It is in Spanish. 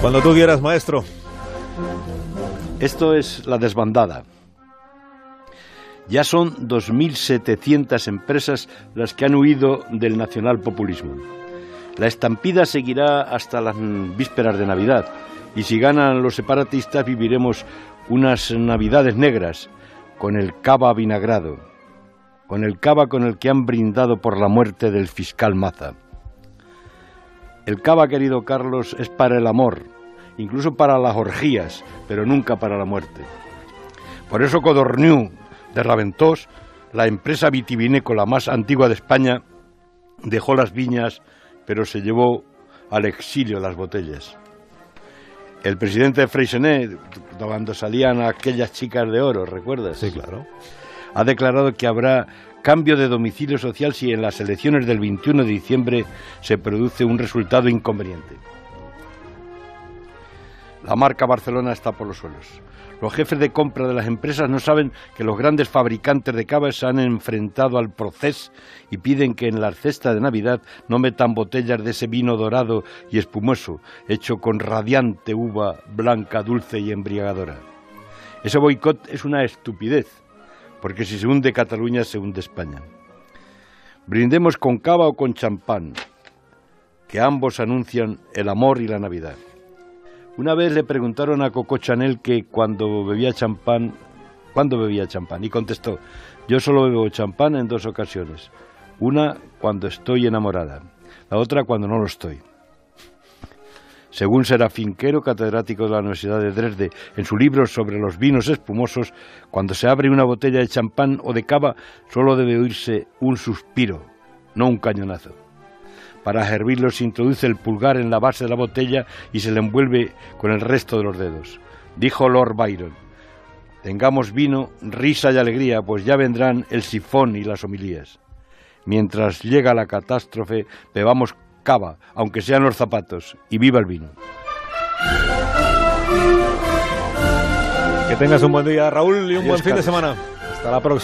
Cuando tú quieras, maestro. Esto es la desbandada. Ya son 2.700 empresas las que han huido del nacionalpopulismo. La estampida seguirá hasta las vísperas de Navidad y si ganan los separatistas viviremos unas Navidades negras con el cava vinagrado, con el cava con el que han brindado por la muerte del fiscal Maza. El cava, querido Carlos, es para el amor, incluso para las orgías, pero nunca para la muerte. Por eso Codorniu de Raventós, la empresa vitivinícola más antigua de España, dejó las viñas, pero se llevó al exilio las botellas. El presidente de Freixenet, cuando salían aquellas chicas de oro, ¿recuerdas? Sí, claro. Ha declarado que habrá cambio de domicilio social si en las elecciones del 21 de diciembre se produce un resultado inconveniente. La marca Barcelona está por los suelos. Los jefes de compra de las empresas no saben que los grandes fabricantes de cava se han enfrentado al proceso y piden que en la cesta de Navidad no metan botellas de ese vino dorado y espumoso, hecho con radiante uva blanca, dulce y embriagadora. Ese boicot es una estupidez, porque si se hunde Cataluña, se hunde España. Brindemos con cava o con champán, que ambos anuncian el amor y la Navidad. Una vez le preguntaron a Coco Chanel que cuando bebía champán, ¿cuándo bebía champán? Y contestó, yo solo bebo champán en dos ocasiones. Una cuando estoy enamorada, la otra cuando no lo estoy. Según Serafín Quero, catedrático de la Universidad de Dresde, en su libro sobre los vinos espumosos, cuando se abre una botella de champán o de cava, solo debe oírse un suspiro, no un cañonazo. Para hervirlo se introduce el pulgar en la base de la botella y se le envuelve con el resto de los dedos. Dijo Lord Byron, tengamos vino, risa y alegría, pues ya vendrán el sifón y las homilías. Mientras llega la catástrofe, bebamos cava, aunque sean los zapatos, y viva el vino. Que tengas un buen día, Raúl, y un buen fin de semana. Hasta la próxima.